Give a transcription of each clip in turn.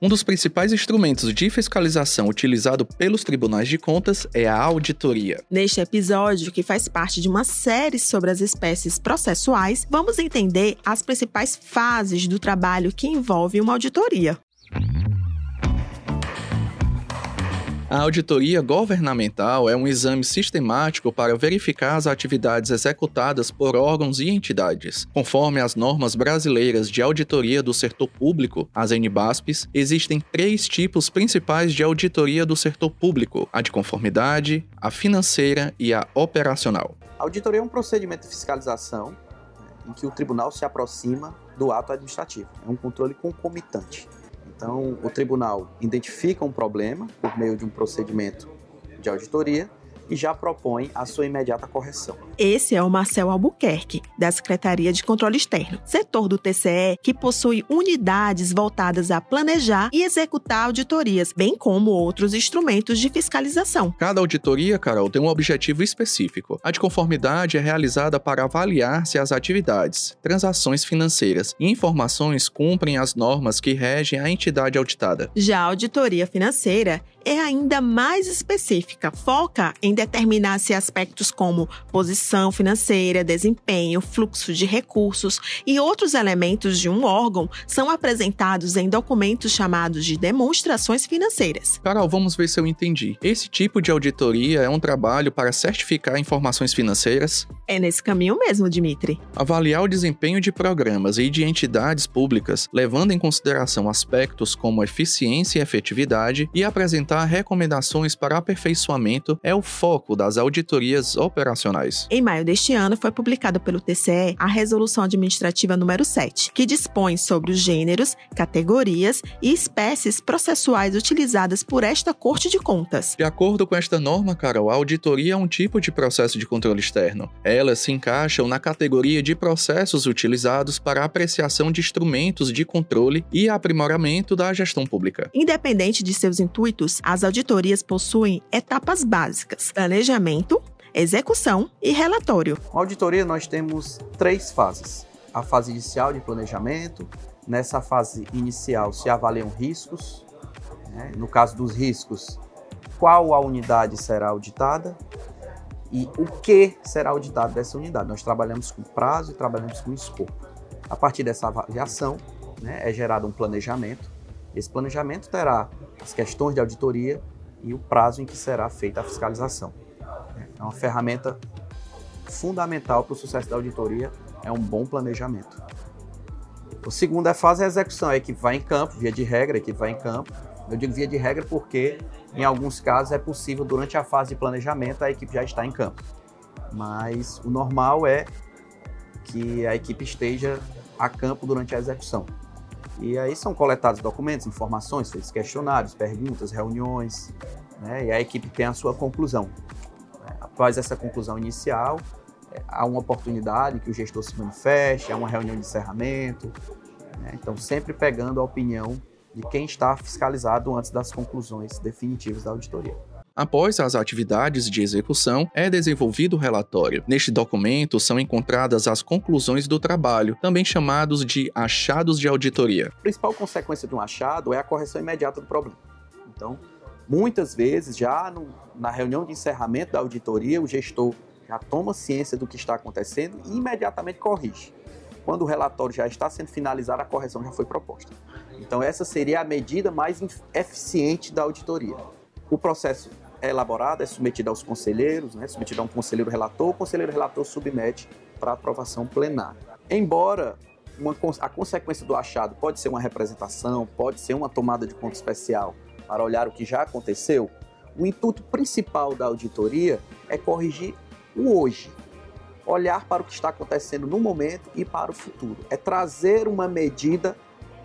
Um dos principais instrumentos de fiscalização utilizado pelos tribunais de contas é a auditoria. Neste episódio, que faz parte de uma série sobre as espécies processuais, vamos entender as principais fases do trabalho que envolve uma auditoria. A auditoria governamental é um exame sistemático para verificar as atividades executadas por órgãos e entidades. Conforme as normas brasileiras de auditoria do setor público, as NBASPs, existem três tipos principais de auditoria do setor público: a de conformidade, a financeira e a operacional. A auditoria é um procedimento de fiscalização né, em que o tribunal se aproxima do ato administrativo. É um controle concomitante. Então, o tribunal identifica um problema por meio de um procedimento de auditoria e já propõe a sua imediata correção. Esse é o Marcel Albuquerque, da Secretaria de Controle Externo, setor do TCE que possui unidades voltadas a planejar e executar auditorias, bem como outros instrumentos de fiscalização. Cada auditoria, Carol, tem um objetivo específico. A de conformidade é realizada para avaliar se as atividades, transações financeiras e informações cumprem as normas que regem a entidade auditada. Já a auditoria financeira é ainda mais específica, foca em determinar se aspectos como posição financeira, desempenho, fluxo de recursos e outros elementos de um órgão são apresentados em documentos chamados de demonstrações financeiras. Carol, vamos ver se eu entendi. Esse tipo de auditoria é um trabalho para certificar informações financeiras? É nesse caminho mesmo, Dimitri. Avaliar o desempenho de programas e de entidades públicas, levando em consideração aspectos como eficiência e efetividade, e apresentar recomendações para aperfeiçoamento é o foco das auditorias operacionais. Em maio deste ano, foi publicada pelo TCE a Resolução Administrativa número 7, que dispõe sobre os gêneros, categorias e espécies processuais utilizadas por esta Corte de Contas. De acordo com esta norma, Carol, a auditoria é um tipo de processo de controle externo. Elas se encaixam na categoria de processos utilizados para apreciação de instrumentos de controle e aprimoramento da gestão pública. Independente de seus intuitos, as auditorias possuem etapas básicas: planejamento, execução e relatório. Na auditoria, nós temos três fases: a fase inicial de planejamento. Nessa fase inicial, se avaliam riscos. Né? No caso dos riscos, qual a unidade será auditada e o que será auditado dessa unidade. Nós trabalhamos com prazo e trabalhamos com escopo. A partir dessa avaliação, né, é gerado um planejamento. Esse planejamento terá as questões de auditoria e o prazo em que será feita a fiscalização. É uma ferramenta fundamental para o sucesso da auditoria, é um bom planejamento. A segunda fase é a execução, é a equipe vai em campo, via de regra, a equipe vai em campo. Eu digo via de regra porque, em alguns casos, é possível, durante a fase de planejamento, a equipe já está em campo. Mas o normal é que a equipe esteja a campo durante a execução. E aí são coletados documentos, informações, feitos questionários, perguntas, reuniões, né? e a equipe tem a sua conclusão. Após essa conclusão inicial, é, há uma oportunidade que o gestor se manifeste, há uma reunião de encerramento. Né? Então, sempre pegando a opinião de quem está fiscalizado antes das conclusões definitivas da auditoria. Após as atividades de execução, é desenvolvido o relatório. Neste documento são encontradas as conclusões do trabalho, também chamados de achados de auditoria. A principal consequência de um achado é a correção imediata do problema. Então, muitas vezes, já no, na reunião de encerramento da auditoria, o gestor já toma ciência do que está acontecendo e imediatamente corrige. Quando o relatório já está sendo finalizado, a correção já foi proposta. Então, essa seria a medida mais eficiente da auditoria. O processo é elaborado, é submetido aos conselheiros, né, submetido a um conselheiro relator, o conselheiro relator submete para aprovação plenária. Embora uma, a consequência do achado pode ser uma representação, pode ser uma tomada de conta especial para olhar o que já aconteceu, o intuito principal da auditoria é corrigir o hoje, olhar para o que está acontecendo no momento e para o futuro. É trazer uma medida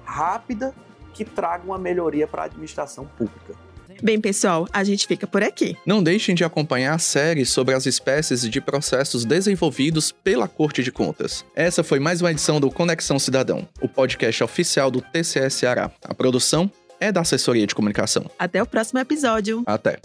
rápida que traga uma melhoria para a administração pública. Bem, pessoal, a gente fica por aqui. Não deixem de acompanhar a série sobre as espécies de processos desenvolvidos pela Corte de Contas. Essa foi mais uma edição do Conexão Cidadão, o podcast oficial do TCS Ceará. A produção é da Assessoria de Comunicação. Até o próximo episódio. Até.